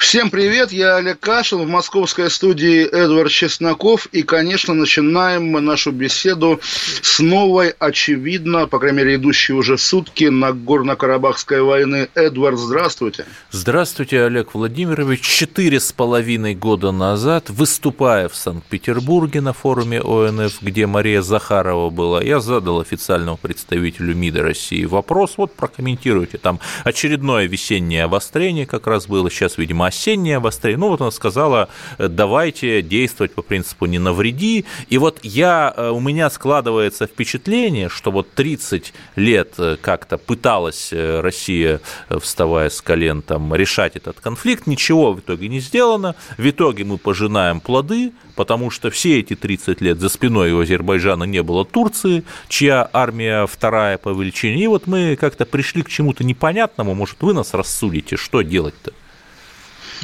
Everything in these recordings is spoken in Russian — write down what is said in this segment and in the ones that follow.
Всем привет, я Олег Кашин, в московской студии Эдвард Чесноков. И, конечно, начинаем мы нашу беседу с новой, очевидно, по крайней мере, идущей уже сутки на Горно-Карабахской войны. Эдвард, здравствуйте. Здравствуйте, Олег Владимирович. Четыре с половиной года назад, выступая в Санкт-Петербурге на форуме ОНФ, где Мария Захарова была, я задал официальному представителю МИДа России вопрос, вот прокомментируйте, там очередное весеннее обострение как раз было, сейчас, видимо, осеннее обострение. Ну, вот она сказала, давайте действовать по принципу «не навреди». И вот я, э, у меня складывается впечатление, что вот 30 лет э, как-то пыталась э, Россия, вставая с колен, там, решать этот конфликт, ничего в итоге не сделано. В итоге мы пожинаем плоды, потому что все эти 30 лет за спиной у Азербайджана не было Турции, чья армия вторая по величине. И вот мы как-то пришли к чему-то непонятному. Может, вы нас рассудите, что делать-то?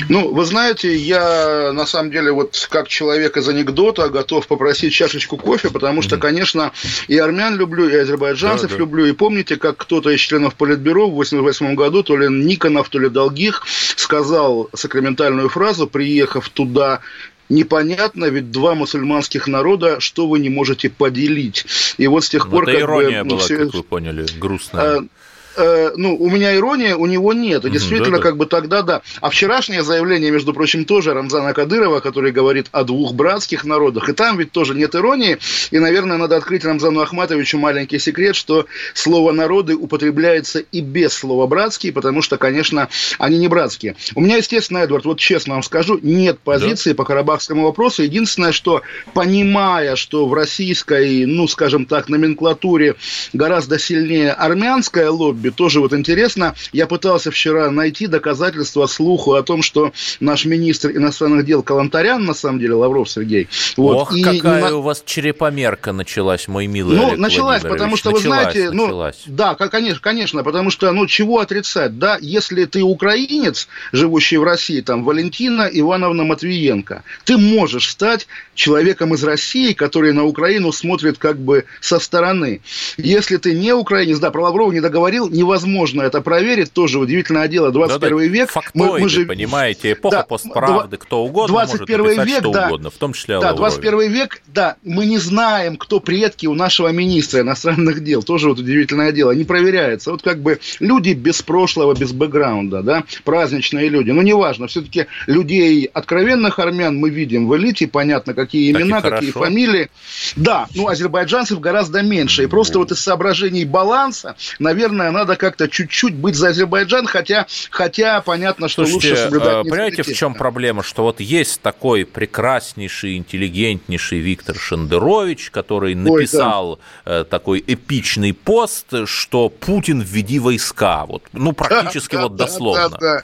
Ну, вы знаете, я на самом деле вот как человек из анекдота готов попросить чашечку кофе, потому что, конечно, и армян люблю, и азербайджанцев да, да. люблю. И помните, как кто-то из членов Политбюро в 1988 году, то ли Никонов, то ли Долгих, сказал сакраментальную фразу, приехав туда непонятно, ведь два мусульманских народа, что вы не можете поделить. И вот с тех Но пор... Это как ирония бы, ну, была, все... как вы поняли, грустная. А, э, ну, у меня ирония, у него нет. И действительно, да, да. как бы тогда да. А вчерашнее заявление, между прочим, тоже Рамзана Кадырова, который говорит о двух братских народах, и там ведь тоже нет иронии. И, наверное, надо открыть Рамзану Ахматовичу маленький секрет, что слово «народы» употребляется и без слова «братские», потому что, конечно, они не братские. У меня, естественно, Эдвард, вот честно вам скажу, нет позиции да. по карабахскому вопросу. Единственное, что, понимая, что в российской, ну, скажем так, номенклатуре гораздо сильнее армянское лобби, Ютубе тоже вот интересно. Я пытался вчера найти доказательства слуху о том, что наш министр иностранных дел Калантарян, на самом деле, Лавров Сергей. Вот, Ох, и какая на... у вас черепомерка началась, мой милый Ну, Олег началась, потому что, началась, вы знаете, началась. ну, да, конечно, конечно, потому что, ну, чего отрицать, да, если ты украинец, живущий в России, там, Валентина Ивановна Матвиенко, ты можешь стать человеком из России, который на Украину смотрит как бы со стороны. Если ты не украинец, да, про Лаврова не договорил, невозможно это проверить, тоже удивительное дело, 21 да, да, век. Фактоиды, мы, мы же... понимаете, эпоха да, постправды, кто угодно 21 может написать век, что да, угодно, в том числе Да, Лаврове. 21 век, да, мы не знаем, кто предки у нашего министра иностранных дел, тоже вот удивительное дело, не проверяется. Вот как бы люди без прошлого, без бэкграунда, да, праздничные люди, но неважно, все-таки людей откровенных армян мы видим в элите, понятно, какие имена, какие фамилии. Да, ну, азербайджанцев гораздо меньше, и просто вот из соображений баланса, наверное, надо как-то чуть-чуть быть за Азербайджан, хотя, хотя понятно, что Слушайте, лучше соблюдать Понимаете, в чем проблема? Что вот есть такой прекраснейший, интеллигентнейший Виктор Шендерович, который написал Ой, да. такой эпичный пост, что Путин введи войска. Вот, ну, практически вот дословно. Да, да,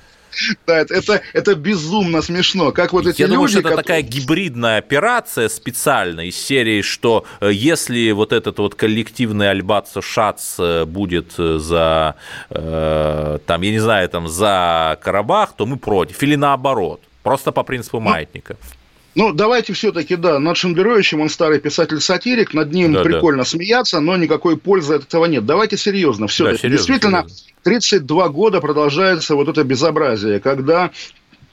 да. Это, это, это безумно смешно. Как вот эти Я люди, думаю, что это которые... такая гибридная операция специальная из серии, что э, если вот этот вот коллективный Альбац Шац э, будет э, за, там, я не знаю, там, за Карабах, то мы против. Или наоборот. Просто по принципу ну, маятника. Ну, давайте все-таки, да, над Шендеровичем он старый писатель-сатирик, над ним да, прикольно да. смеяться, но никакой пользы от этого нет. Давайте серьезно, все-таки. Да, Действительно, серьезно. 32 года продолжается вот это безобразие, когда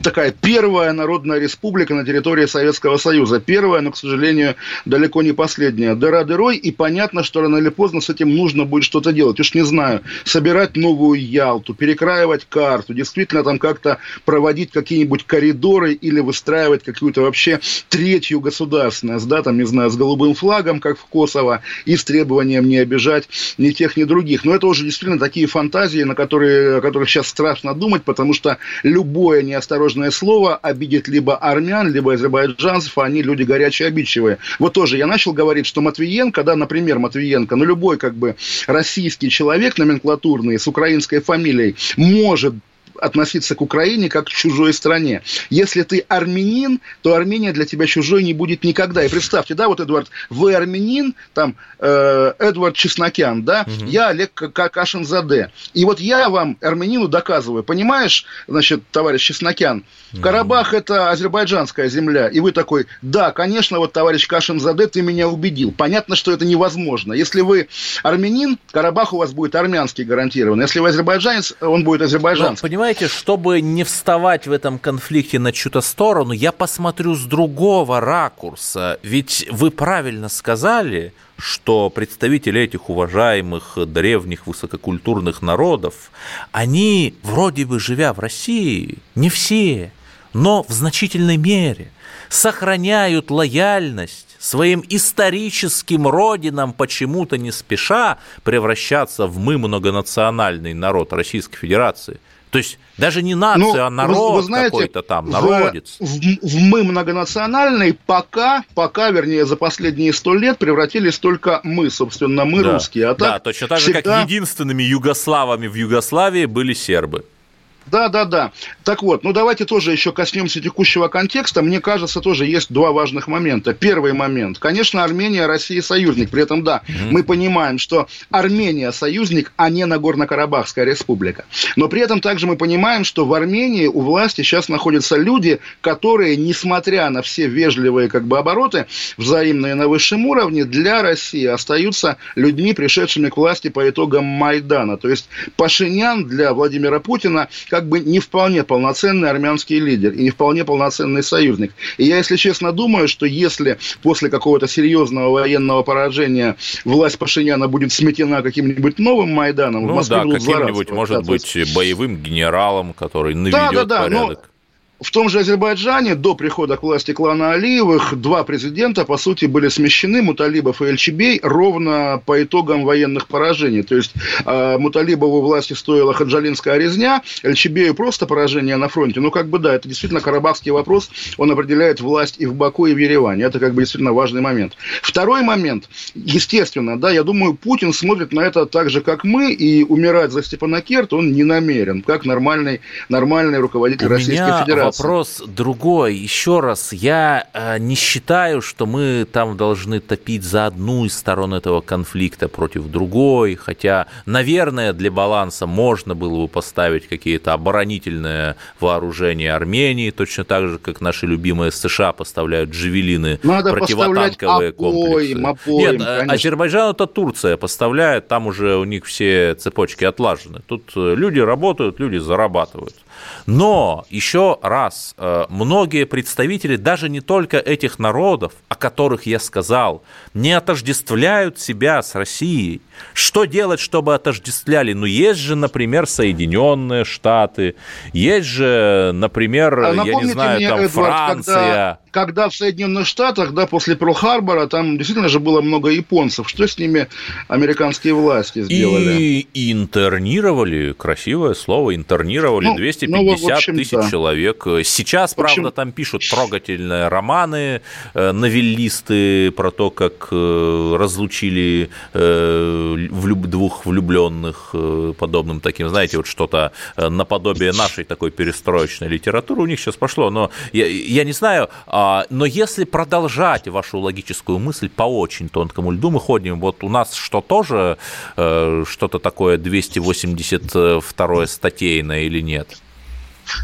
такая первая народная республика на территории Советского Союза. Первая, но, к сожалению, далеко не последняя. Дыра дырой, и понятно, что рано или поздно с этим нужно будет что-то делать. Уж не знаю, собирать новую Ялту, перекраивать карту, действительно там как-то проводить какие-нибудь коридоры или выстраивать какую-то вообще третью государственность, да, там, не знаю, с голубым флагом, как в Косово, и с требованием не обижать ни тех, ни других. Но это уже действительно такие фантазии, на которые, о которых сейчас страшно думать, потому что любое неосторожное осторожное слово обидит либо армян, либо азербайджанцев, а они люди горячие, обидчивые. Вот тоже я начал говорить, что Матвиенко, да, например, Матвиенко, ну, любой как бы российский человек номенклатурный с украинской фамилией может относиться к Украине как к чужой стране. Если ты армянин, то Армения для тебя чужой не будет никогда. И представьте, да, вот, Эдуард, вы армянин, там, э, Эдвард Чеснокян, да, угу. я Олег Кашинзаде. И вот я вам, армянину, доказываю, понимаешь, значит, товарищ Чеснокян. Карабах – это азербайджанская земля. И вы такой, да, конечно, вот, товарищ Кашинзаде, ты меня убедил. Понятно, что это невозможно. Если вы армянин, Карабах у вас будет армянский гарантированно. Если вы азербайджанец, он будет азербайджанский. Но, понимаете, чтобы не вставать в этом конфликте на чью-то сторону, я посмотрю с другого ракурса. Ведь вы правильно сказали, что представители этих уважаемых древних высококультурных народов, они, вроде бы живя в России, не все, но в значительной мере сохраняют лояльность своим историческим родинам почему-то не спеша превращаться в мы многонациональный народ Российской Федерации. То есть даже не нация, ну, а народ вы, вы знаете, какой-то там, народец. В, в, в мы многонациональный пока, пока, вернее, за последние сто лет превратились только мы, собственно, мы да, русские. А так да, точно так всегда... же, как единственными югославами в Югославии были сербы. Да, да, да. Так вот, ну давайте тоже еще коснемся текущего контекста. Мне кажется, тоже есть два важных момента. Первый момент. Конечно, Армения, Россия союзник. При этом, да, mm-hmm. мы понимаем, что Армения союзник, а не Нагорно-Карабахская республика. Но при этом также мы понимаем, что в Армении у власти сейчас находятся люди, которые, несмотря на все вежливые как бы обороты, взаимные на высшем уровне, для России остаются людьми, пришедшими к власти по итогам Майдана. То есть Пашинян для Владимира Путина как бы не вполне полноценный армянский лидер и не вполне полноценный союзник. И я, если честно, думаю, что если после какого-то серьезного военного поражения власть Пашиняна будет сметена каким-нибудь новым Майданом, ну, в Москве да, каким-нибудь, может быть, боевым генералом, который наведет да, да, да, порядок. Но в том же Азербайджане до прихода к власти клана Алиевых два президента, по сути, были смещены, Муталибов и Эльчебей, ровно по итогам военных поражений. То есть э, Муталибову власти стоила хаджалинская резня, Эльчебею просто поражение на фронте. Ну, как бы да, это действительно карабахский вопрос, он определяет власть и в Баку, и в Ереване. Это как бы действительно важный момент. Второй момент, естественно, да, я думаю, Путин смотрит на это так же, как мы, и умирать за Степанакерт он не намерен, как нормальный, нормальный руководитель У Российской Федерации вопрос другой. Еще раз, я э, не считаю, что мы там должны топить за одну из сторон этого конфликта против другой, хотя, наверное, для баланса можно было бы поставить какие-то оборонительные вооружения Армении, точно так же, как наши любимые США поставляют джавелины, Надо противотанковые комплексы. Опоем, Нет, конечно. Азербайджан это Турция поставляет, там уже у них все цепочки отлажены. Тут э, люди работают, люди зарабатывают. Но еще раз, э, многие представители даже не только этих народов, о которых я сказал, не отождествляют себя с Россией. Что делать, чтобы отождествляли? Ну, есть же, например, Соединенные Штаты, есть же, например, а я не знаю, мне, там Эдуард, Франция. Когда когда в Соединенных Штатах, да, после Перл-Харбора, там действительно же было много японцев. Что с ними американские власти сделали? И интернировали, красивое слово, интернировали ну, 250 ну, общем, тысяч да. человек. Сейчас, общем... правда, там пишут трогательные романы, э, новеллисты про то, как э, разлучили э, двух влюбленных подобным таким, знаете, вот что-то наподобие нашей такой перестроечной литературы у них сейчас пошло. Но я, я не знаю, а, но если продолжать вашу логическую мысль по очень тонкому льду, мы ходим, вот у нас что тоже э, что-то такое 282 статейное или нет?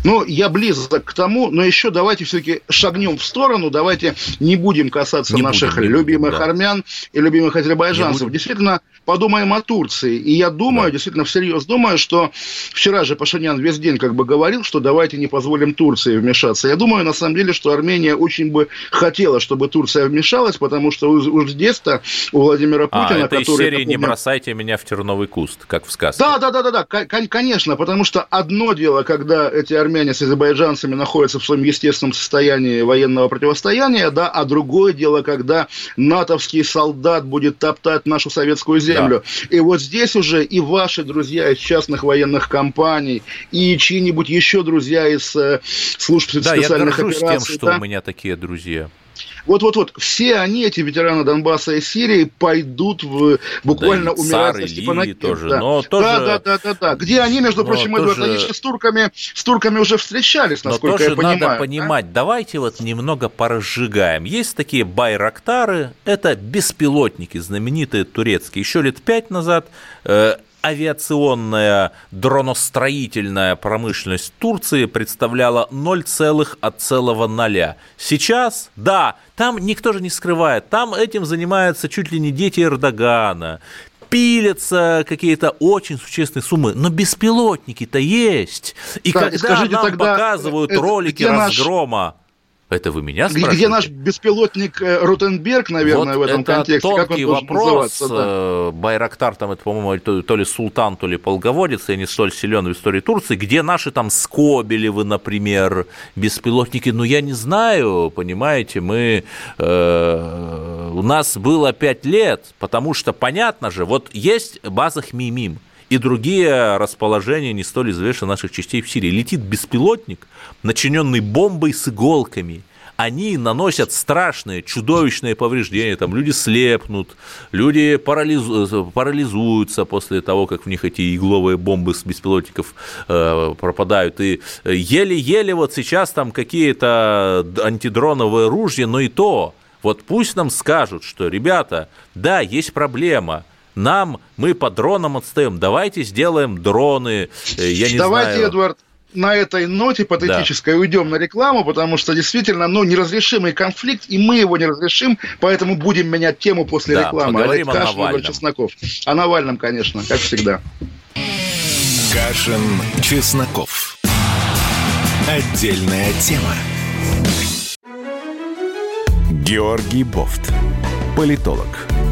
Ну, я близок к тому, но еще давайте все-таки шагнем в сторону, давайте не будем касаться не наших будем, любимых да. армян и любимых азербайджанцев. Действительно, подумаем о Турции. И я думаю, да. действительно всерьез думаю, что вчера же Пашинян весь день как бы говорил, что давайте не позволим Турции вмешаться. Я думаю, на самом деле, что Армения очень бы хотела, чтобы Турция вмешалась, потому что уж здесь-то у Владимира а, Путина, а, это который... из серии «Не бросайте меня в терновый куст», как в сказке. Да, да, да, да, да, конечно, потому что одно дело, когда эти армяне с азербайджанцами находятся в своем естественном состоянии военного противостояния, да, а другое дело, когда натовский солдат будет топтать нашу советскую землю. Да. И вот здесь уже и ваши друзья из частных военных компаний, и чьи-нибудь еще друзья из э, служб да, специальных я операций. тем, что да, у меня такие друзья. Вот-вот-вот, все они, эти ветераны Донбасса и Сирии, пойдут в, буквально да, умирать на Степанаке. тоже, да. но тоже... Да, да, да, да, да. Где они, между прочим, тоже... Эдуард, они с турками, с турками уже встречались, насколько но тоже я понимаю. надо понимать, да? давайте вот немного поразжигаем. Есть такие байрактары, это беспилотники знаменитые турецкие. Еще лет пять назад э, авиационная дроностроительная промышленность Турции представляла 0,1. Сейчас, да, там никто же не скрывает, там этим занимаются чуть ли не дети Эрдогана, пилятся какие-то очень существенные суммы, но беспилотники-то есть. И так, когда скажите, нам тогда, показывают это, ролики разгрома, наш это вы меня спрашиваете? Где наш беспилотник э, Ротенберг, наверное, вот в этом это контексте? Как он вопрос. Да? Э, Байрактар там, это, по-моему, то, то ли султан, то ли полководец, я не столь силен в истории Турции. Где наши там Скобелевы, например, беспилотники? Ну, я не знаю, понимаете, мы... Э, у нас было пять лет, потому что, понятно же, вот есть база Хмимим, и другие расположения не столь известны наших частей в Сирии. Летит беспилотник, начиненный бомбой с иголками. Они наносят страшные, чудовищные повреждения. Там люди слепнут, люди парализу... парализуются после того, как в них эти игловые бомбы с беспилотников э, пропадают. И еле-еле вот сейчас там какие-то антидроновые ружья, но и то. Вот пусть нам скажут, что, ребята, да, есть проблема – нам, мы по дронам отстаем, давайте сделаем дроны, э, я не давайте, знаю... Эдвард, на этой ноте патетической да. уйдем на рекламу, потому что действительно, ну, неразрешимый конфликт, и мы его не разрешим, поэтому будем менять тему после да, рекламы. Олег Кашин, Навальном. Чесноков. О Навальном, конечно, как всегда. Кашин, Чесноков. Отдельная тема. Георгий Бофт. Политолог,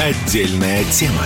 Отдельная тема.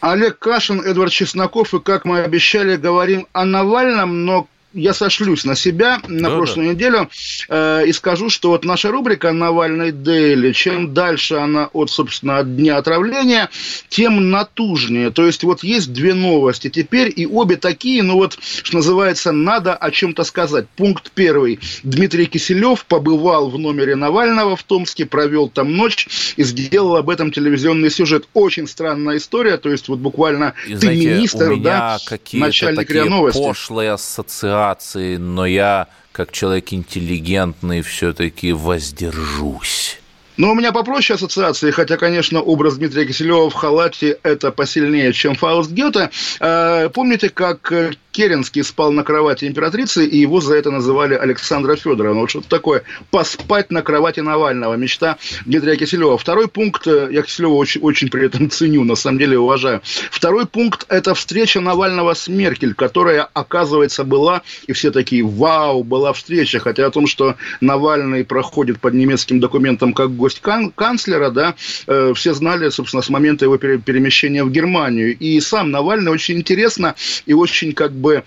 Олег Кашин, Эдвард Чесноков, и, как мы обещали, говорим о Навальном, но я сошлюсь на себя на да, прошлую да. неделю э, и скажу, что вот наша рубрика «Навальный Дейли», чем дальше она от, собственно, от дня отравления, тем натужнее. То есть вот есть две новости теперь, и обе такие, ну вот, что называется, надо о чем-то сказать. Пункт первый. Дмитрий Киселев побывал в номере Навального в Томске, провел там ночь и сделал об этом телевизионный сюжет. Очень странная история, то есть вот буквально и, ты знаете, министр, да, начальник РИА Новости. пошлые ассоциации ситуации, но я, как человек интеллигентный, все-таки воздержусь. Ну, у меня попроще ассоциации, хотя, конечно, образ Дмитрия Киселева в халате – это посильнее, чем Фауст Гёте. А, помните, как Керенский спал на кровати императрицы, и его за это называли Александра Федорова. Ну, вот что-то такое. Поспать на кровати Навального. Мечта Дмитрия Киселева. Второй пункт, э, я Киселева очень, очень при этом ценю, на самом деле уважаю. Второй пункт – это встреча Навального с Меркель, которая, оказывается, была, и все такие, вау, была встреча. Хотя о том, что Навальный проходит под немецким документом как гость кан- канцлера, да, э, все знали, собственно, с момента его перемещения в Германию. И сам Навальный очень интересно и очень как бы бы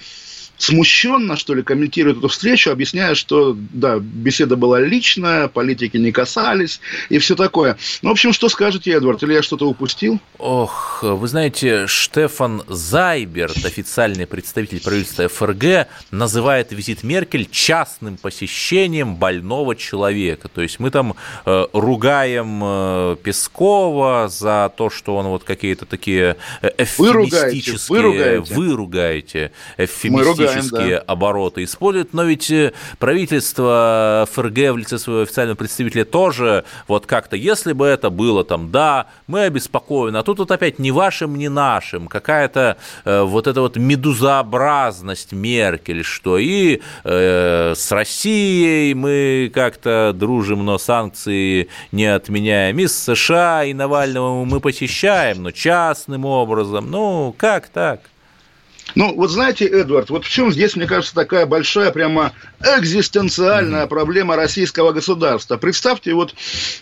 смущенно, что ли, комментирует эту встречу, объясняя, что, да, беседа была личная, политики не касались и все такое. Ну, в общем, что скажете, Эдвард, или я что-то упустил? Ох, вы знаете, Штефан Зайберт, официальный представитель правительства ФРГ, называет визит Меркель частным посещением больного человека. То есть мы там э, ругаем э, Пескова за то, что он вот какие-то такие эвфемистические... Вы ругаете, вы ругаете. Вы ругаете политические да. обороты используют, но ведь э, правительство ФРГ в лице своего официального представителя тоже вот как-то, если бы это было там, да, мы обеспокоены, а тут вот опять не вашим, не нашим, какая-то э, вот эта вот медузообразность Меркель, что и э, с Россией мы как-то дружим, но санкции не отменяем, и с США, и Навального мы посещаем, но частным образом, ну, как так? Ну, вот знаете, Эдвард, вот в чем здесь, мне кажется, такая большая, прямо экзистенциальная проблема российского государства. Представьте, вот,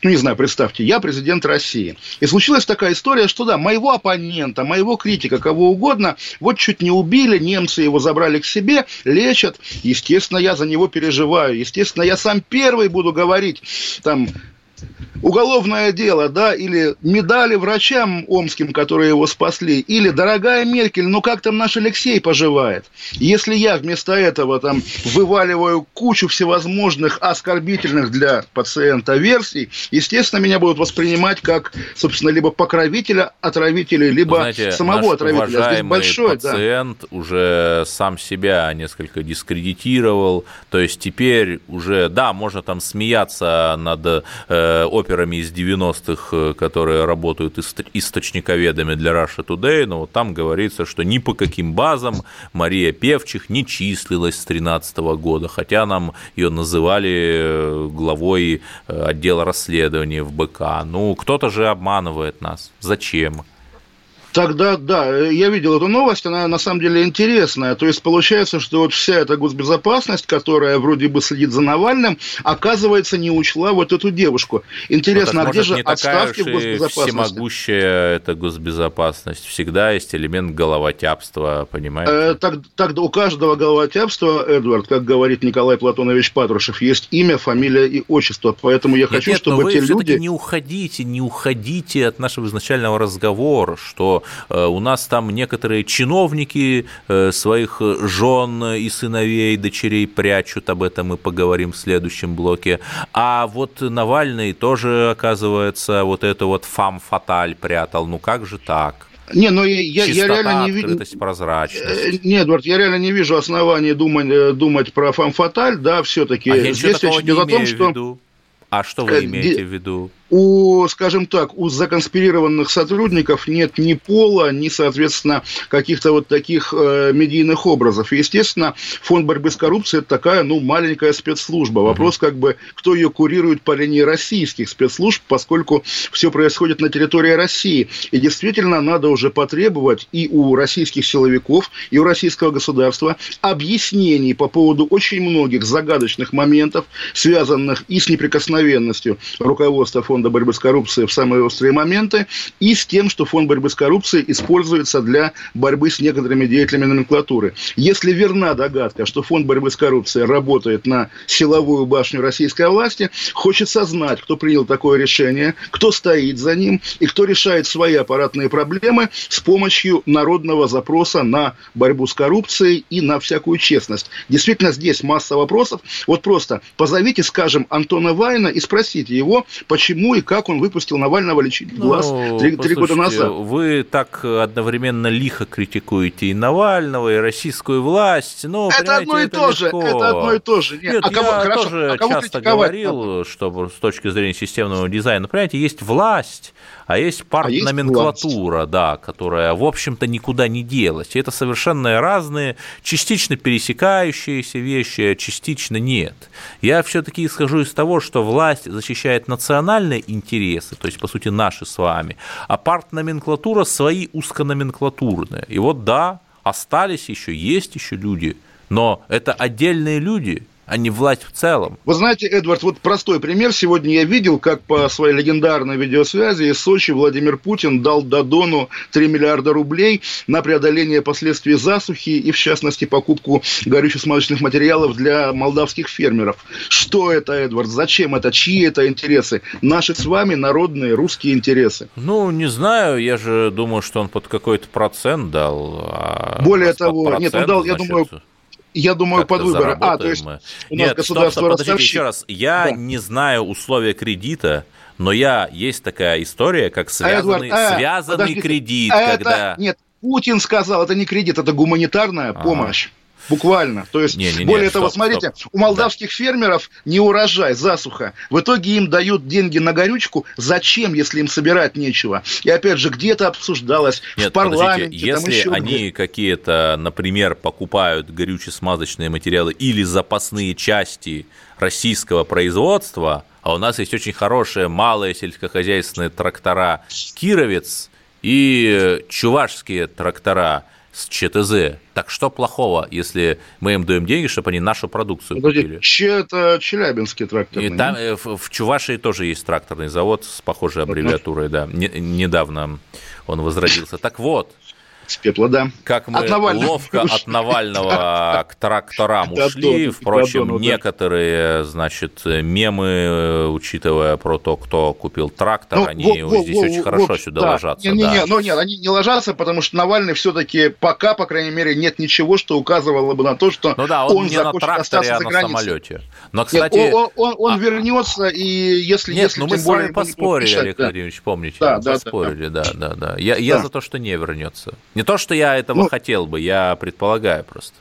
ну, не знаю, представьте, я президент России. И случилась такая история, что, да, моего оппонента, моего критика, кого угодно, вот чуть не убили, немцы его забрали к себе, лечат. Естественно, я за него переживаю. Естественно, я сам первый буду говорить, там, уголовное дело, да, или медали врачам омским, которые его спасли, или дорогая Меркель, ну как там наш Алексей поживает? Если я вместо этого там вываливаю кучу всевозможных оскорбительных для пациента версий, естественно, меня будут воспринимать как, собственно, либо покровителя отравителя, либо Знаете, самого отравителя. Здесь большой пациент да. уже сам себя несколько дискредитировал, то есть теперь уже, да, можно там смеяться над э, операми из 90-х, э, которые работают источниковедами для Russia Today, но вот там говорится, что ни по каким базам Мария Певчих не числилась с 2013 года, хотя нам ее называли э, главой э, отдела расследований в БК. Ну, кто-то же обманывает нас. Зачем? Тогда, да, я видел эту новость, она на самом деле интересная. То есть получается, что вот вся эта госбезопасность, которая вроде бы следит за Навальным, оказывается, не учла вот эту девушку. Интересно, ну, а где же отставки в госбезопасности? Всемогущая эта госбезопасность. Всегда есть элемент головотяпства, понимаете? Э, так, так у каждого головотяпства, Эдвард, как говорит Николай Платонович Патрушев, есть имя, фамилия и отчество. Поэтому я нет, хочу, нет, чтобы но те вы люди... не уходите, не уходите от нашего изначального разговора, что у нас там некоторые чиновники э, своих жен и сыновей, дочерей прячут, об этом мы поговорим в следующем блоке. А вот Навальный тоже, оказывается, вот это вот фам-фаталь прятал. Ну как же так? Не, ну я, я реально не вижу... прозрачность. Нет, Эдвард, я реально не вижу оснований думать, думать про фам-фаталь, да, все-таки. А здесь речь идет о том, что... А что вы имеете в виду? У, скажем так, у законспирированных сотрудников нет ни пола, ни, соответственно, каких-то вот таких э, медийных образов. естественно, фонд борьбы с коррупцией – это такая, ну, маленькая спецслужба. Вопрос, как бы, кто ее курирует по линии российских спецслужб, поскольку все происходит на территории России. И действительно, надо уже потребовать и у российских силовиков, и у российского государства объяснений по поводу очень многих загадочных моментов, связанных и с неприкосновенностью руководства фонда Фонда борьбы с коррупцией в самые острые моменты, и с тем, что Фонд борьбы с коррупцией используется для борьбы с некоторыми деятелями номенклатуры. Если верна догадка, что Фонд борьбы с коррупцией работает на силовую башню российской власти, хочется знать, кто принял такое решение, кто стоит за ним и кто решает свои аппаратные проблемы с помощью народного запроса на борьбу с коррупцией и на всякую честность. Действительно, здесь масса вопросов. Вот просто позовите, скажем, Антона Вайна и спросите его, почему почему и как он выпустил Навального лечить ну, глаз три, три года назад. Вы так одновременно лихо критикуете и Навального, и российскую власть. Ну, это одно и это то же. Это одно и то же. Нет, Нет а кого, я хорошо, тоже а кого часто говорил, что с точки зрения системного дизайна, понимаете, есть власть, а есть партноменклатура, а да, которая, в общем-то, никуда не делась. И это совершенно разные, частично пересекающиеся вещи, а частично нет. Я все-таки исхожу из того, что власть защищает национальные интересы, то есть, по сути, наши с вами, а партноменклатура свои узкономенклатурные. И вот да, остались еще, есть еще люди, но это отдельные люди – а не власть в целом. Вы знаете, Эдвард, вот простой пример. Сегодня я видел, как по своей легендарной видеосвязи из Сочи Владимир Путин дал Дадону 3 миллиарда рублей на преодоление последствий засухи и, в частности, покупку горюче-смазочных материалов для молдавских фермеров. Что это, Эдвард? Зачем это? Чьи это интересы? Наши с вами народные русские интересы. Ну, не знаю. Я же думаю, что он под какой-то процент дал. А Более того, нет, он дал, значит... я думаю, я думаю, под выборы. А, то есть мы. у нас Нет, государство стоп, стоп, еще раз. Я да. не знаю условия кредита, но я есть такая история, как связанный, а, Эдуард, а, связанный кредит, а когда... Это, нет, Путин сказал, это не кредит, это гуманитарная ага. помощь. Буквально. То есть, не, не, не, более того, стоп, смотрите, стоп. у молдавских да. фермеров не урожай, засуха. В итоге им дают деньги на горючку. Зачем, если им собирать нечего? И опять же, где-то обсуждалось Нет, в парламенте. если они какие-то, например, покупают горюче-смазочные материалы или запасные части российского производства, а у нас есть очень хорошие малые сельскохозяйственные трактора «Кировец» и чувашские трактора – с ЧТЗ. Так что плохого, если мы им даем деньги, чтобы они нашу продукцию Подожди, купили? Че это Челябинский тракторный? И там, э, в, в Чувашии тоже есть тракторный завод с похожей аббревиатурой, да. Не, недавно он возродился. Так вот, с пепла, да. Как мы от ловко от Навального к тракторам ушли. Впрочем, некоторые, значит, мемы, учитывая про то, кто купил трактор, они здесь очень хорошо сюда ложатся. Ну нет, они не ложатся, потому что Навальный все-таки пока, по крайней мере, нет ничего, что указывало бы на то, что ну да, он, он не на тракторе, а на самолете. Но, кстати, он, он, он а... вернется, и если, нет, если ну мы с вами поспорили, Олег Владимирович, помните? Да, да, поспорили, да, да, да. Я, я за то, что не вернется. Не то, что я этого ну, хотел бы, я предполагаю просто.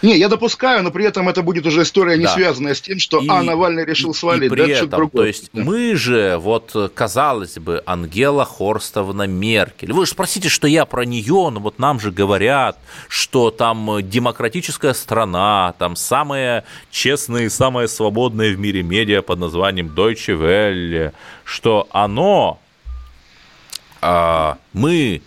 Не, я допускаю, но при этом это будет уже история, не да. связанная с тем, что и, А. Навальный решил свалить. И при да, этом, то есть да. мы же, вот, казалось бы, Ангела Хорстовна Меркель. Вы же спросите, что я про нее, но вот нам же говорят, что там демократическая страна, там самые честные, самые свободные в мире медиа под названием Deutsche Welle, что оно, а, мы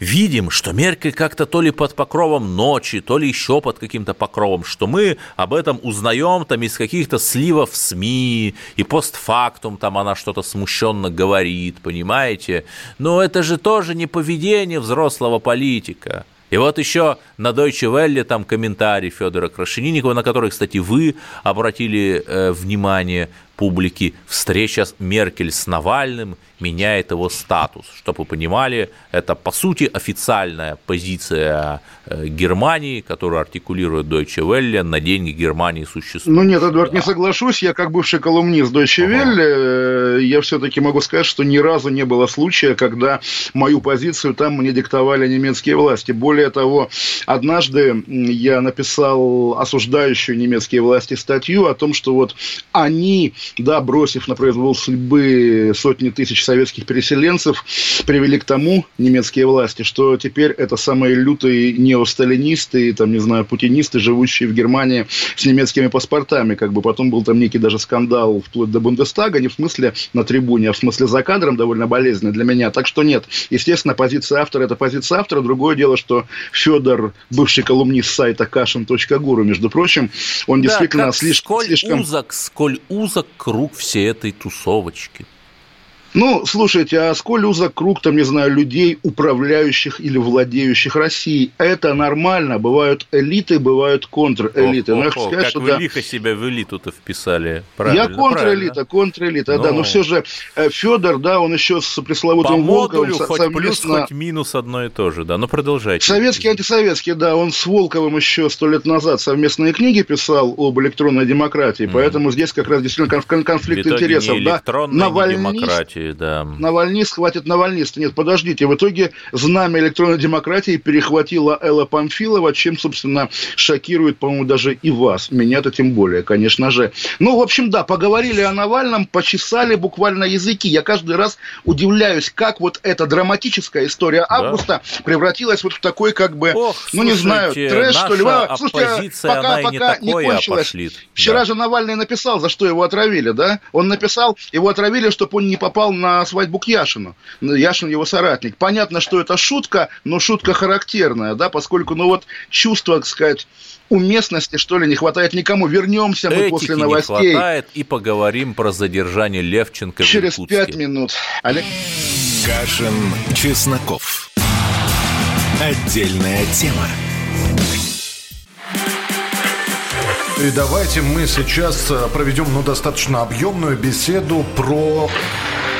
видим, что Меркель как-то то ли под покровом ночи, то ли еще под каким-то покровом, что мы об этом узнаем там из каких-то сливов СМИ, и постфактум там она что-то смущенно говорит, понимаете? Но это же тоже не поведение взрослого политика. И вот еще на Deutsche Welle там комментарий Федора Крашенинникова, на который, кстати, вы обратили э, внимание публики, встреча Меркель с Навальным меняет его статус. Чтобы вы понимали, это по сути официальная позиция э, Германии, которую артикулирует Deutsche Welle, на деньги Германии существует. Ну нет, Эдвард, да. не соглашусь. Я как бывший колумнист Deutsche ага. Welle, э, я все-таки могу сказать, что ни разу не было случая, когда мою позицию там мне диктовали немецкие власти. Более того, однажды я написал осуждающую немецкие власти статью о том, что вот они, да, бросив на произвол судьбы сотни тысяч советских переселенцев привели к тому, немецкие власти, что теперь это самые лютые неосталинисты, там, не знаю, путинисты, живущие в Германии с немецкими паспортами. Как бы потом был там некий даже скандал вплоть до Бундестага, не в смысле на трибуне, а в смысле за кадром довольно болезненный для меня. Так что нет, естественно, позиция автора – это позиция автора. Другое дело, что Федор, бывший колумнист сайта Кашин.гуру, между прочим, он да, действительно слишком... Сколь слишком... узок, сколь узок круг всей этой тусовочки. Ну, слушайте, а сколь узок круг, там, не знаю, людей, управляющих или владеющих Россией? Это нормально. Бывают элиты, бывают контрэлиты. Ох, ох, ох, сказать, как что вы да. лихо себя в элиту-то вписали. Правильно, Я контрэлита, контрэлита, но... да. Но все же э, Федор, да, он еще с пресловутым По модулю Волковым хоть совместно... плюс, хоть минус одно и то же, да. Ну, продолжайте. Советский, антисоветский, да. Он с Волковым еще сто лет назад совместные книги писал об электронной демократии, mm. поэтому здесь как раз действительно конфликт интересов. Не да. Навальнист, демократии, да. Навальнист хватит навальниста. Нет, подождите, в итоге знамя электронной демократии перехватила Элла Памфилова, чем, собственно, шокирует, по-моему, даже и вас. Меня-то тем более, конечно же. Ну, в общем, да, поговорили о Навальном, почесали буквально языки. Я каждый раз удивляюсь, как вот эта драматическая история августа да. превратилась вот в такой, как бы, Ох, ну, слушайте, не знаю, трэш, что ли. А, слушайте, пока, пока не, не кончилось. Пошлит. Вчера да. же Навальный написал, за что его отравили, да? Он написал, его отравили, чтобы он не попал на свадьбу к Яшину. Яшин его соратник. Понятно, что это шутка, но шутка характерная, да, поскольку, ну вот, чувство, так сказать, уместности, что ли, не хватает никому. Вернемся мы Этики после новостей. не хватает, и поговорим про задержание Левченко Через пять минут. Олег... Кашин, Чесноков. Отдельная тема. И давайте мы сейчас э, проведем ну, достаточно объемную беседу про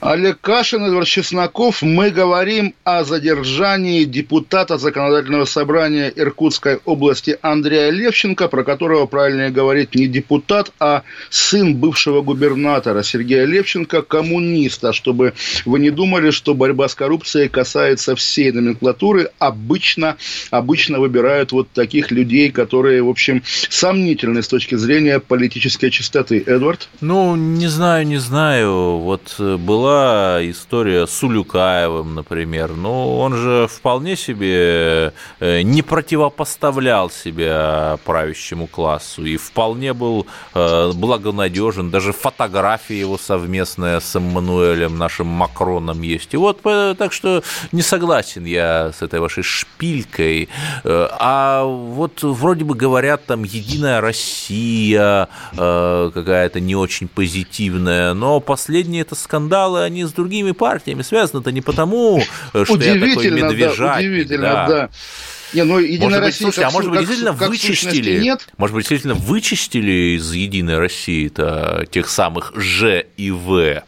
Олег Кашин, Эдвард Чесноков. Мы говорим о задержании депутата Законодательного собрания Иркутской области Андрея Левченко, про которого правильнее говорить не депутат, а сын бывшего губернатора Сергея Левченко, коммуниста, чтобы вы не думали, что борьба с коррупцией касается всей номенклатуры. Обычно, обычно выбирают вот таких людей, которые, в общем, сомнительны с точки зрения политической чистоты. Эдвард? Ну, не знаю, не знаю. Вот э, была была история с Улюкаевым, например. Ну, он же вполне себе э, не противопоставлял себя правящему классу и вполне был э, благонадежен. Даже фотография его совместная с Эммануэлем, нашим Макроном есть. И вот э, так что не согласен я с этой вашей шпилькой. А вот вроде бы говорят там «Единая Россия» какая-то не очень позитивная, но последние это скандалы дело они с другими партиями связаны-то не потому, э, что я такой медвежатник. Да, удивительно, да. да. Не, ну, Единая может Россия, быть, слушайте, а может быть, действительно как вычистили, нет? может быть, действительно вычистили из Единой России-то тех самых Ж и В?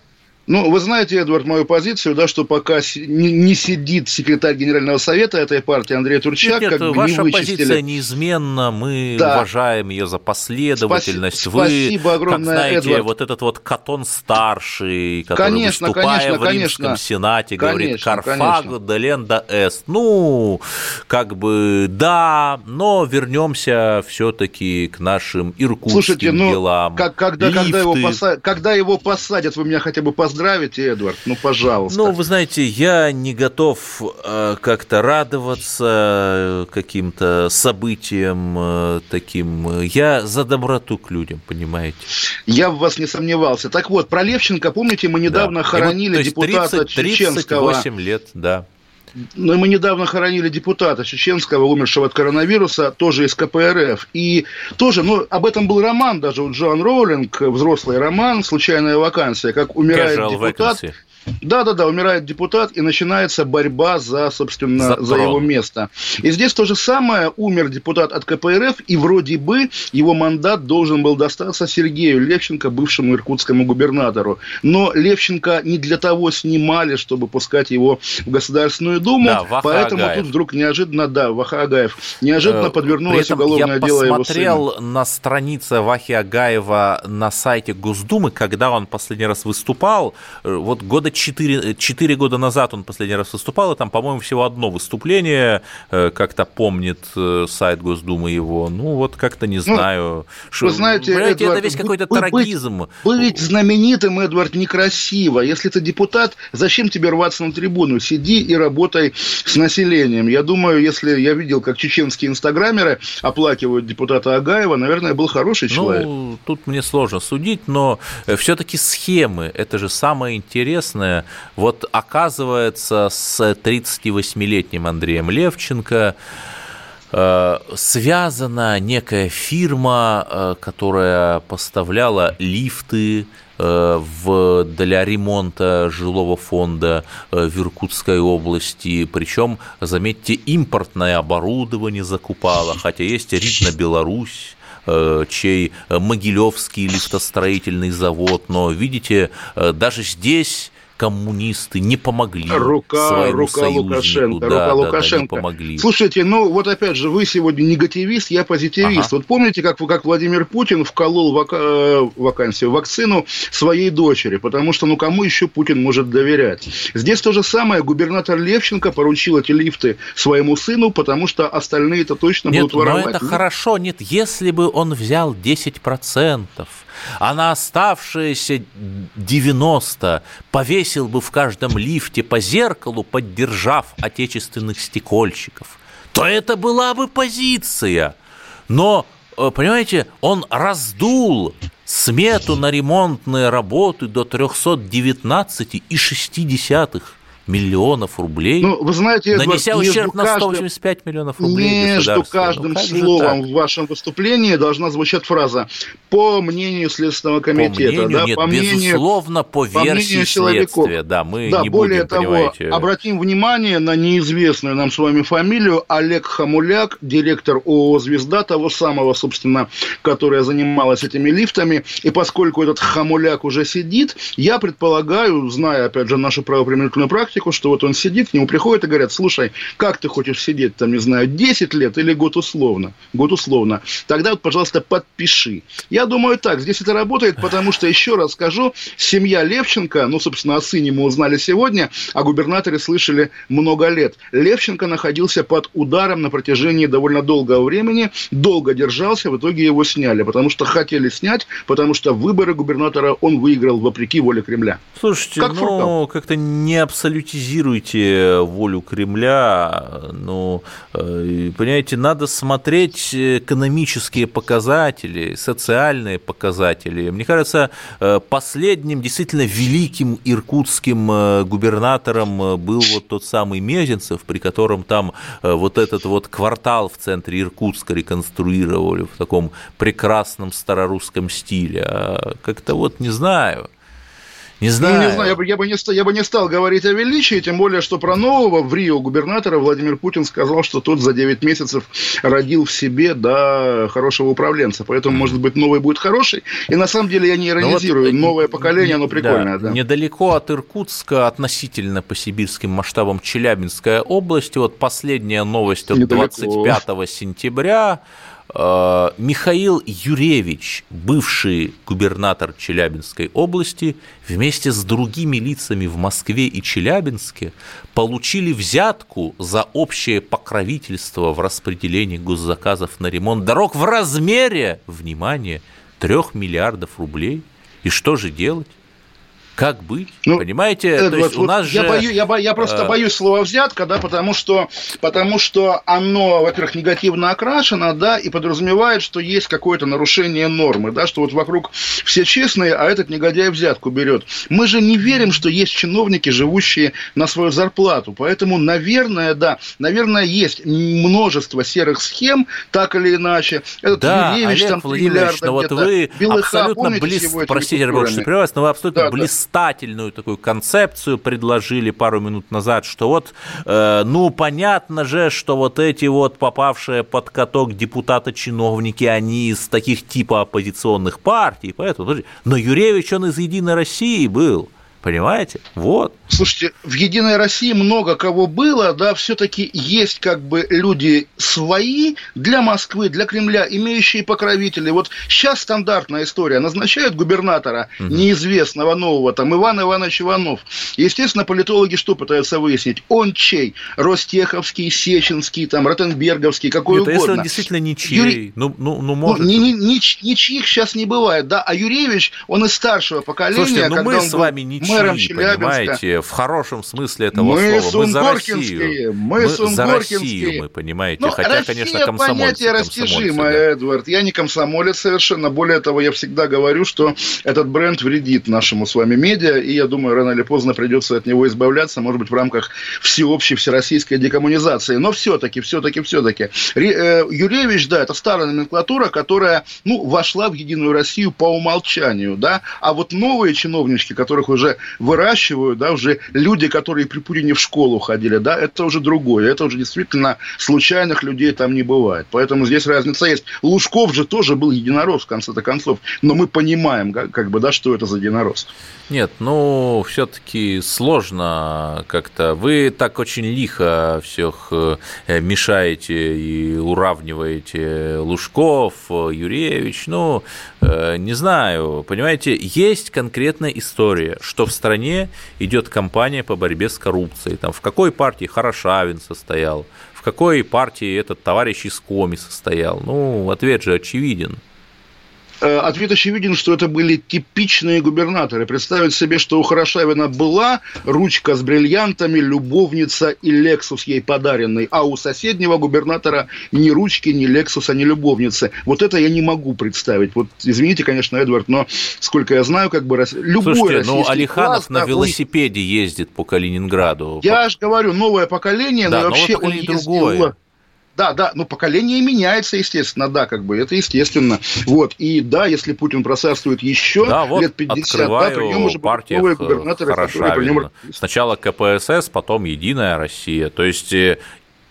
Ну, вы знаете, Эдвард, мою позицию, да, что пока не, не сидит секретарь Генерального совета этой партии Андрей Турчак, нет, как ваша не вычистили... позиция неизменна, мы да. уважаем ее за последовательность. Спаси, вы, спасибо огромное, как знаете, Эдвард. вот этот вот Катон старший, который конечно, выступая конечно, в Римском конечно. Сенате, говорит Карфаго да ленда эст. Ну, как бы да, но вернемся все-таки к нашим иркутским Слушайте, ну, делам. Как, когда, когда, его посадят, когда его посадят, вы меня хотя бы поздравите поздравите, Эдвард, ну, пожалуйста. Ну, вы знаете, я не готов э, как-то радоваться каким-то событиям э, таким. Я за доброту к людям, понимаете? Я в вас не сомневался. Так вот, про Левченко, помните, мы недавно да. хоронили вот, депутата 30, чеченского. 38 лет, да. Ну, мы недавно хоронили депутата чеченского, умершего от коронавируса, тоже из КПРФ. И тоже, ну, об этом был роман даже у Джоан Роулинг, взрослый роман «Случайная вакансия», как умирает Casual депутат. Vacancy. Да-да-да, умирает депутат, и начинается борьба за, собственно, за, за его место. И здесь то же самое, умер депутат от КПРФ, и вроде бы его мандат должен был достаться Сергею Левченко, бывшему иркутскому губернатору. Но Левченко не для того снимали, чтобы пускать его в Государственную Думу, да, поэтому Агаев. тут вдруг неожиданно, да, Ваха Агаев, неожиданно э, подвернулось уголовное дело его сына. Я посмотрел на странице Вахи Агаева на сайте Госдумы, когда он последний раз выступал, э, вот года года 4, 4 года назад он последний раз выступал, и там, по-моему, всего одно выступление, э, как-то помнит э, сайт Госдумы его. Ну, вот как-то не ну, знаю. Ну, что, вы знаете, Эдвард, это весь какой-то трагизм. Быть, быть знаменитым, Эдвард, некрасиво. Если ты депутат, зачем тебе рваться на трибуну? Сиди и работай с населением. Я думаю, если я видел, как чеченские инстаграмеры оплакивают депутата Агаева, наверное, был хороший ну, человек. Ну, тут мне сложно судить, но э, все-таки схемы, это же самое интересное интересное. Вот оказывается, с 38-летним Андреем Левченко э, связана некая фирма, э, которая поставляла лифты э, в, для ремонта жилого фонда в Иркутской области. Причем, заметьте, импортное оборудование закупала, хотя есть рит на Беларусь чей Могилевский лифтостроительный завод, но видите, даже здесь коммунисты не помогли рука, рука Лукашенко, да, рука да, Лукашенко. Да, помогли. Слушайте, ну вот опять же, вы сегодня негативист, я позитивист. Ага. Вот помните, как, как Владимир Путин вколол вака, э, вакансию, вакцину своей дочери, потому что ну кому еще Путин может доверять? Здесь то же самое, губернатор Левченко поручил эти лифты своему сыну, потому что остальные-то точно нет, будут воровать. Но это хорошо, нет, если бы он взял 10%, а на оставшиеся 90 повесил бы в каждом лифте по зеркалу, поддержав отечественных стекольщиков, то это была бы позиция. Но, э, понимаете, он раздул смету на ремонтные работы до 319,6 миллионов рублей, ну, вы знаете, нанеся ущерб на 185 миллионов рублей Между каждым ну, словом в вашем выступлении должна звучать фраза «по мнению Следственного комитета». По мнению, да, нет, по мнению, безусловно, по версии по следствия. Да, мы да, не более будем, того, понимаете... обратим внимание на неизвестную нам с вами фамилию Олег Хамуляк, директор ООО «Звезда», того самого, собственно, которая занималась этими лифтами. И поскольку этот Хамуляк уже сидит, я предполагаю, зная, опять же, нашу правоприменительную практику, что вот он сидит, к нему приходят и говорят, слушай, как ты хочешь сидеть, там, не знаю, 10 лет или год условно? Год условно. Тогда вот, пожалуйста, подпиши. Я думаю так, здесь это работает, потому что, еще раз скажу, семья Левченко, ну, собственно, о сыне мы узнали сегодня, о губернаторе слышали много лет. Левченко находился под ударом на протяжении довольно долгого времени, долго держался, в итоге его сняли, потому что хотели снять, потому что выборы губернатора он выиграл вопреки воле Кремля. Слушайте, как ну, как-то не абсолютизируйте волю Кремля, ну, э, понимаете, надо смотреть экономические показатели, социальные показатели. Мне кажется, э, последним действительно великим иркутским э, губернатором был вот тот самый Мезенцев, при котором там вот этот вот квартал в центре Иркутска реконструировали в таком прекрасном старорусском стиле. А как-то вот не знаю. Не знаю. Ну, не знаю, я бы, я, бы не, я бы не стал говорить о величии, тем более, что про нового в Рио губернатора Владимир Путин сказал, что тот за 9 месяцев родил в себе да, хорошего управленца. Поэтому, может быть, новый будет хороший. И на самом деле я не ну иронизирую. Вот, Новое поколение, оно прикольное. Да, да. Недалеко от Иркутска, относительно по сибирским масштабам Челябинская область. Вот последняя новость от Недалеко. 25 сентября. Э, Михаил Юревич, бывший губернатор Челябинской области, вместе с другими лицами в Москве и Челябинске получили взятку за общее покровительство в распределении госзаказов на ремонт дорог в размере, внимание, трех миллиардов рублей. И что же делать? Как быть? Ну, Понимаете? Эдвард, То есть у нас я же... Бою, я, бо, я просто а... боюсь слова взятка, да, потому что, потому что оно, во-первых, негативно окрашено, да, и подразумевает, что есть какое-то нарушение нормы, да, что вот вокруг все честные, а этот негодяй взятку берет. Мы же не верим, что есть чиновники, живущие на свою зарплату, поэтому, наверное, да, наверное, есть множество серых схем, так или иначе. Этот да, Юрьевич, Олег там, Владимирович, но вот вы Белыха, абсолютно близ... Простите, Рабочий, но вы абсолютно да, близ блистательную такую концепцию предложили пару минут назад, что вот, э, ну, понятно же, что вот эти вот попавшие под каток депутаты-чиновники, они из таких типа оппозиционных партий, поэтому, но Юревич, он из «Единой России» был – Понимаете? Вот. Слушайте, в «Единой России» много кого было, да, все-таки есть как бы люди свои для Москвы, для Кремля, имеющие покровителей. Вот сейчас стандартная история. Назначают губернатора угу. неизвестного нового, там, Иван Иванович Иванов. Естественно, политологи что пытаются выяснить? Он чей? Ростеховский, Сеченский, там, Ротенберговский, какой Нет, угодно. если он действительно ничей, Юрий... ну, ну, ну, может. Ну, ни, ни, ни, ничьих сейчас не бывает, да, а Юрьевич, он из старшего поколения. Слушайте, ну мы с вами ничьи мэром понимаете, в хорошем смысле этого мы слова. Мы за Россию. Мы, мы за Россию, мы понимаете. Ну, Хотя, Россия конечно, понятие растяжимое, Эдвард. Я не комсомолец совершенно. Более того, я всегда говорю, что этот бренд вредит нашему с вами медиа, и я думаю, рано или поздно придется от него избавляться, может быть, в рамках всеобщей всероссийской декоммунизации. Но все-таки, все-таки, все-таки. Э, Юрьевич, да, это старая номенклатура, которая, ну, вошла в Единую Россию по умолчанию, да, а вот новые чиновнички, которых уже выращивают, да, уже люди, которые при Путине в школу ходили, да, это уже другое, это уже действительно случайных людей там не бывает. Поэтому здесь разница есть. Лужков же тоже был единорос в конце-то концов, но мы понимаем, как, как бы, да, что это за единорос. Нет, ну, все-таки сложно как-то. Вы так очень лихо всех э, мешаете и уравниваете Лужков, Юрьевич. Ну, э, не знаю, понимаете, есть конкретная история, что в стране идет кампания по борьбе с коррупцией. Там, в какой партии Хорошавин состоял, в какой партии этот товарищ из Коми состоял. Ну, ответ же очевиден. Э, ответ очевиден, что это были типичные губернаторы. Представить себе, что у Хорошавина была ручка с бриллиантами, любовница и Лексус ей подаренный, а у соседнего губернатора ни ручки, ни Лексуса, ни любовницы. Вот это я не могу представить. Вот, извините, конечно, Эдвард, но сколько я знаю, как бы любой Слушайте, ну Алиханов класс, на велосипеде ездит по Калининграду. Я же говорю, новое поколение, да, но вообще он ездил... другое. Да, да, ну поколение меняется, естественно, да, как бы это естественно. Вот, и да, если Путин просарствует еще да, вот лет 50, да, при нем уже будут новые губернаторы, которые при нем... Сначала КПСС, потом Единая Россия. То есть э,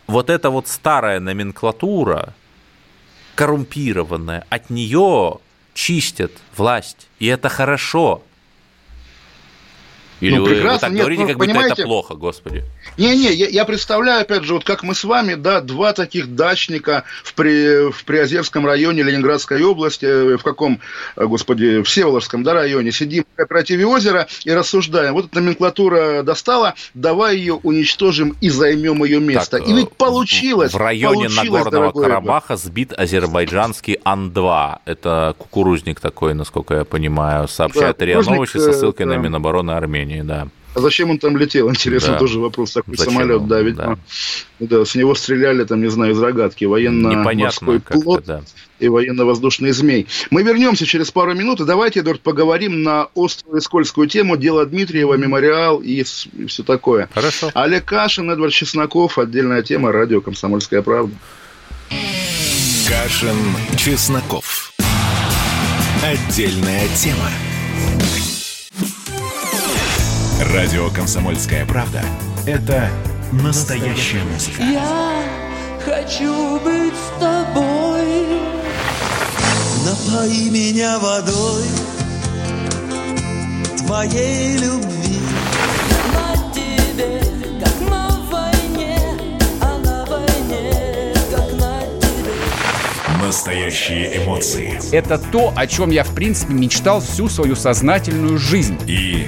вот эта вот старая номенклатура, коррумпированная, от нее чистят власть, и это хорошо. Или ну, вы, вы так Нет, говорите, ну, как будто это плохо, господи? Не-не, я, я представляю, опять же, вот как мы с вами, да, два таких дачника в, при, в Приозерском районе Ленинградской области, э, в каком, э, господи, в Всеволожском, да, районе, сидим в кооперативе озера и рассуждаем. Вот эта номенклатура достала, давай ее уничтожим и займем ее место. Так, и ведь получилось. В районе Нагорного Карабаха сбит азербайджанский Ан-2. Это кукурузник такой, насколько я понимаю, сообщает да, РИА Новости со ссылкой да. на Минобороны Армении. Армении, да. А зачем он там летел? Интересно, да. тоже вопрос. Такой зачем самолет, он? да, видимо. Да. да, с него стреляли, там, не знаю, из рогатки. Военно-морской плод да. и военно-воздушный змей. Мы вернемся через пару минут. И давайте, Эдуард, поговорим на острую и скользкую тему дело Дмитриева, мемориал и, и все такое. Хорошо. Олег Кашин, Эдвард Чесноков. Отдельная тема. Радио «Комсомольская правда». Кашин, Чесноков. Отдельная тема. Радио «Комсомольская правда» — это настоящая музыка. Я хочу быть с тобой. Напои меня водой твоей любви. На тебе, как на войне, а на войне, как на тебе. Настоящие эмоции. Это то, о чем я, в принципе, мечтал всю свою сознательную жизнь. И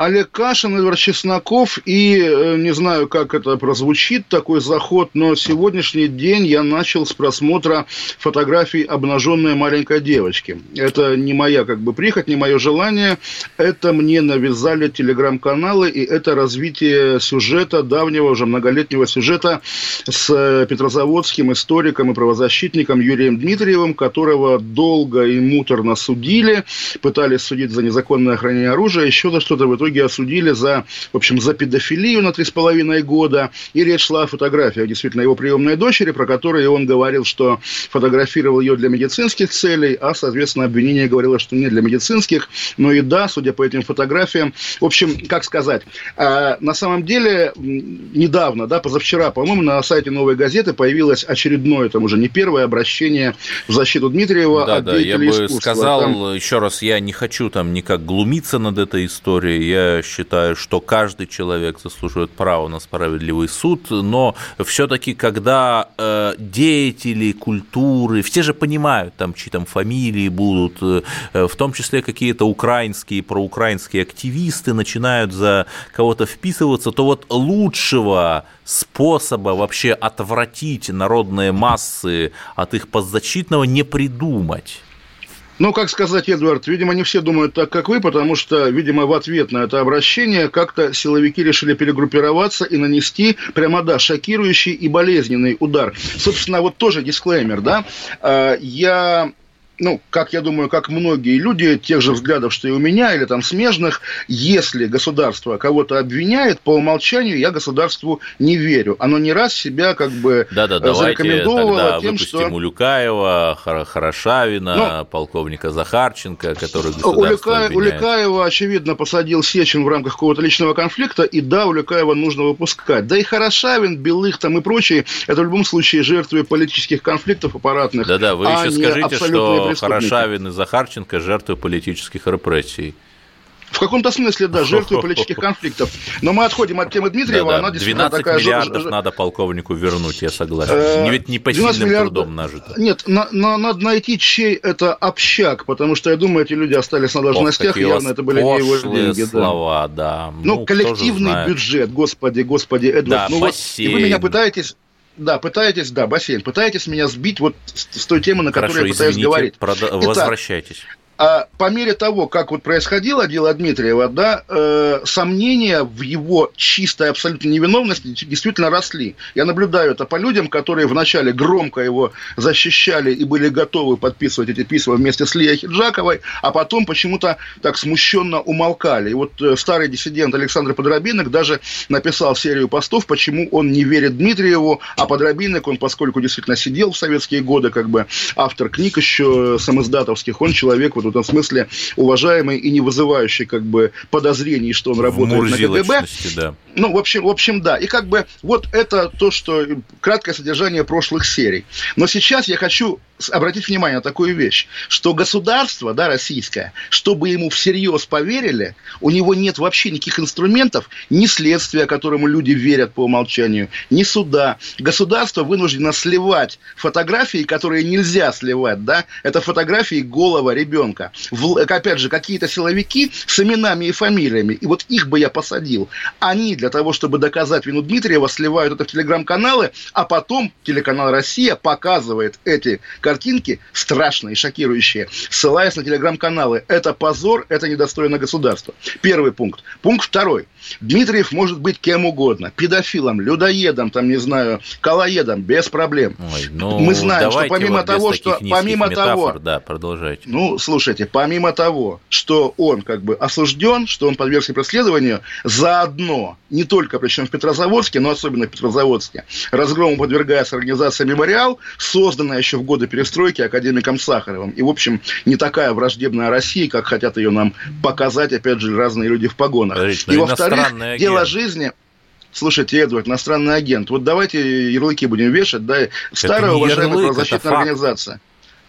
Олег Кашин, Эдвард Чесноков. И э, не знаю, как это прозвучит, такой заход, но сегодняшний день я начал с просмотра фотографий обнаженной маленькой девочки. Это не моя как бы прихоть, не мое желание. Это мне навязали телеграм-каналы, и это развитие сюжета, давнего, уже многолетнего сюжета с петрозаводским историком и правозащитником Юрием Дмитриевым, которого долго и муторно судили, пытались судить за незаконное хранение оружия, еще за что-то в итоге итоге осудили за, в общем, за педофилию на три с половиной года. И речь шла о фотографиях действительно его приемной дочери, про которую он говорил, что фотографировал ее для медицинских целей, а, соответственно, обвинение говорило, что не для медицинских. Но и да, судя по этим фотографиям, в общем, как сказать, а, на самом деле недавно, да, позавчера, по-моему, на сайте «Новой газеты» появилось очередное, там уже не первое обращение в защиту Дмитриева да, от да, я бы искусства. сказал там... еще раз, я не хочу там никак глумиться над этой историей, я я считаю, что каждый человек заслуживает права на справедливый суд, но все-таки, когда э, деятели культуры, все же понимают, там, чьи там фамилии будут, э, в том числе какие-то украинские, проукраинские активисты начинают за кого-то вписываться, то вот лучшего способа вообще отвратить народные массы от их подзащитного не придумать. Ну, как сказать, Эдвард, видимо, не все думают так, как вы, потому что, видимо, в ответ на это обращение как-то силовики решили перегруппироваться и нанести прямо, да, шокирующий и болезненный удар. Собственно, вот тоже дисклеймер, да. А, я ну, как я думаю, как многие люди тех же взглядов, что и у меня, или там смежных, если государство кого-то обвиняет, по умолчанию я государству не верю. Оно не раз себя как бы да, да, э, зарекомендовало тогда тем, что... Улюкаева, Хорошавина, ну, полковника Захарченко, который государство Улюка... Улюкаева, очевидно, посадил Сечин в рамках какого-то личного конфликта, и да, Улюкаева нужно выпускать. Да и Хорошавин, Белых там и прочие, это в любом случае жертвы политических конфликтов аппаратных. Да-да, вы а еще скажите, что Хорошавин и Захарченко жертвы политических репрессий. В каком-то смысле, да, жертвы политических конфликтов. Но мы отходим от темы Дмитриева, да, она действительно 12 такая... миллиардов надо полковнику вернуть, я согласен. Э, Ведь не посильным миллиардов... трудом нажито. Нет, на, на, надо найти, чей это общак, потому что я думаю, эти люди остались на должностях, Ох, явно это были не его деньги. слова, да. да. Ну, ну коллективный бюджет, господи, господи, Эдвард. Да, ну, вот, и вы меня пытаетесь да, пытаетесь, да, бассейн, пытаетесь меня сбить вот с, с той темы, на которой Хорошо, я пытаюсь извините, говорить. Прода... Итак, Возвращайтесь а по мере того, как вот происходило дело Дмитриева, да, э, сомнения в его чистой абсолютной невиновности действительно росли. Я наблюдаю это по людям, которые вначале громко его защищали и были готовы подписывать эти письма вместе с Лией Хиджаковой, а потом почему-то так смущенно умолкали. И вот э, старый диссидент Александр Подробинок даже написал серию постов, почему он не верит Дмитриеву, а Подробинок, он, поскольку действительно сидел в советские годы, как бы автор книг еще самоиздатовских, он человек вот этом смысле уважаемый и не вызывающий как бы подозрений, что он работает на КГБ. Да. Ну, в общем, в общем, да. И как бы вот это то, что краткое содержание прошлых серий. Но сейчас я хочу обратить внимание на такую вещь, что государство, да, российское, чтобы ему всерьез поверили, у него нет вообще никаких инструментов, ни следствия, которому люди верят по умолчанию, ни суда. Государство вынуждено сливать фотографии, которые нельзя сливать, да, это фотографии голого ребенка. В, опять же, какие-то силовики с именами и фамилиями, и вот их бы я посадил. Они для того, чтобы доказать вину Дмитриева, сливают это в телеграм-каналы, а потом телеканал «Россия» показывает эти картинки страшные, шокирующие, ссылаясь на телеграм-каналы. Это позор, это недостойно государства. Первый пункт. Пункт второй. Дмитриев может быть кем угодно. Педофилом, людоедом, там, не знаю, колоедом, без проблем. Ой, ну, Мы знаем, что помимо вот того, что... Помимо метафор, того... Да, продолжайте. Ну, слушайте, помимо того, что он как бы осужден, что он подвергся преследованию, заодно, не только причем в Петрозаводске, но особенно в Петрозаводске, разгрому подвергается организация «Мемориал», созданная еще в годы перестройки академиком Сахаровым. И, в общем, не такая враждебная Россия, как хотят ее нам показать, опять же, разные люди в погонах. Подождите, и, во-вторых, дело жизни... Слушайте, Эдвард, иностранный агент, вот давайте ярлыки будем вешать, да, старая уважаемая правозащитная организация.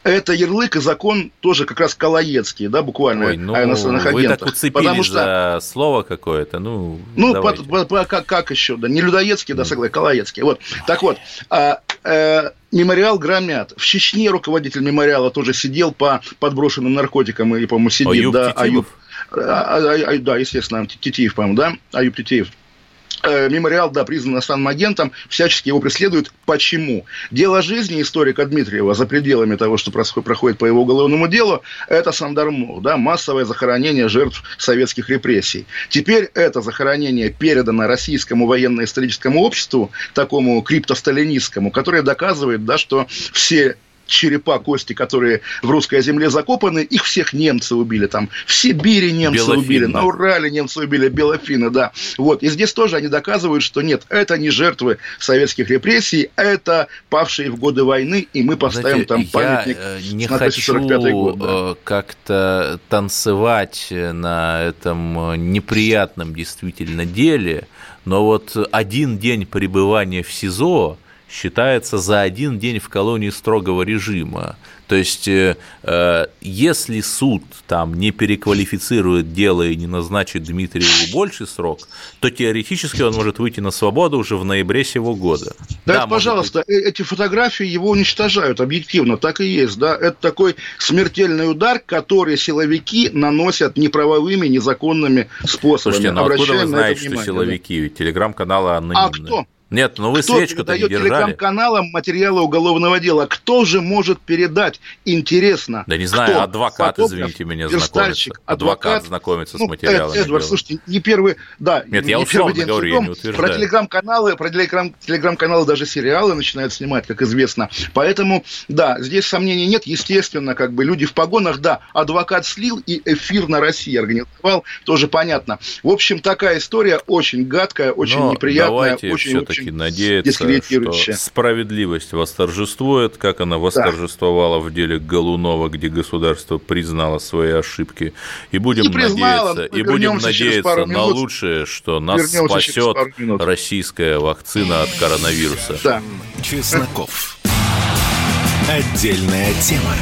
Это ярлык и закон тоже как раз Калаецкий, да, буквально, Ой, ну, о иностранных вы агентах. так уцепились Потому что... за слово какое-то, ну, Ну, по, по, по, как, как еще, да, не Людоедский, да, согласен, Калаецкий. Вот, так вот, а, а, мемориал громят. В Чечне руководитель мемориала тоже сидел по подброшенным наркотикам и, по-моему, сидит, Аюб да, Аюб. А, а, а, да, естественно, Титиев, по-моему, да, Аюб Титиев. Э, мемориал, да, признан иностранным агентом, всячески его преследуют. Почему? Дело жизни историка Дмитриева за пределами того, что происходит по его уголовному делу, это Сандармур, да, массовое захоронение жертв советских репрессий. Теперь это захоронение передано российскому военно-историческому обществу, такому криптосталинистскому, которое доказывает, да, что все черепа, кости, которые в русской земле закопаны, их всех немцы убили. Там в Сибири немцы Белофин, убили, да. на Урале немцы убили, Белофина, да. Вот. И здесь тоже они доказывают, что нет, это не жертвы советских репрессий, это павшие в годы войны, и мы поставим Знаете, там памятник я э, не хочу год. Да. Э, как-то танцевать на этом э, неприятном действительно деле, но вот один день пребывания в СИЗО – считается за один день в колонии строгого режима. То есть, э, э, если суд там не переквалифицирует дело и не назначит Дмитриеву больший срок, то теоретически он может выйти на свободу уже в ноябре сего года. Да, да пожалуйста, быть... Э, эти фотографии его уничтожают, объективно, так и есть, да. Это такой смертельный удар, который силовики наносят неправовыми, незаконными способами. Слушайте, ну откуда вы знаете, что силовики? Да? Телеграм-каналы анонимные. А кто? Нет, ну вы свечку-то не держали. телеграм-каналам материалы уголовного дела? Кто же может передать? Интересно. Да не знаю, Кто? адвокат, Фотограф, извините меня, знакомится. Адвокат, адвокат знакомится ну, с материалами. Эдвард, слушайте, не первый, да, Нет, я условно говорю, я не утверждаю. Про телеграм-каналы, про телеграм, телеграм-каналы даже сериалы начинают снимать, как известно. Поэтому, да, здесь сомнений нет. Естественно, как бы люди в погонах, да, адвокат слил и эфир на России организовал, тоже понятно. В общем, такая история очень гадкая, очень Но неприятная, очень, очень все-таки надеяться, что справедливость восторжествует, как она восторжествовала да. в деле Голунова, где государство признало свои ошибки. И будем признало, надеяться, и будем надеяться на лучшее, что нас спасет российская вакцина от коронавируса. Да. Чесноков. Отдельная тема.